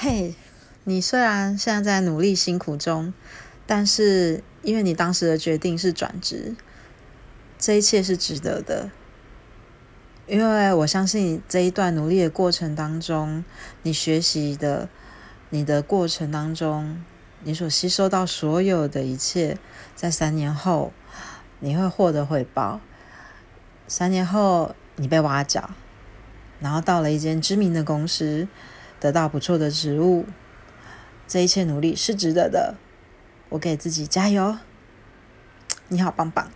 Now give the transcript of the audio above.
嘿，你虽然现在在努力辛苦中，但是因为你当时的决定是转职，这一切是值得的。因为我相信这一段努力的过程当中，你学习的、你的过程当中，你所吸收到所有的一切，在三年后你会获得回报。三年后你被挖角，然后到了一间知名的公司，得到不错的职务，这一切努力是值得的。我给自己加油，你好棒棒。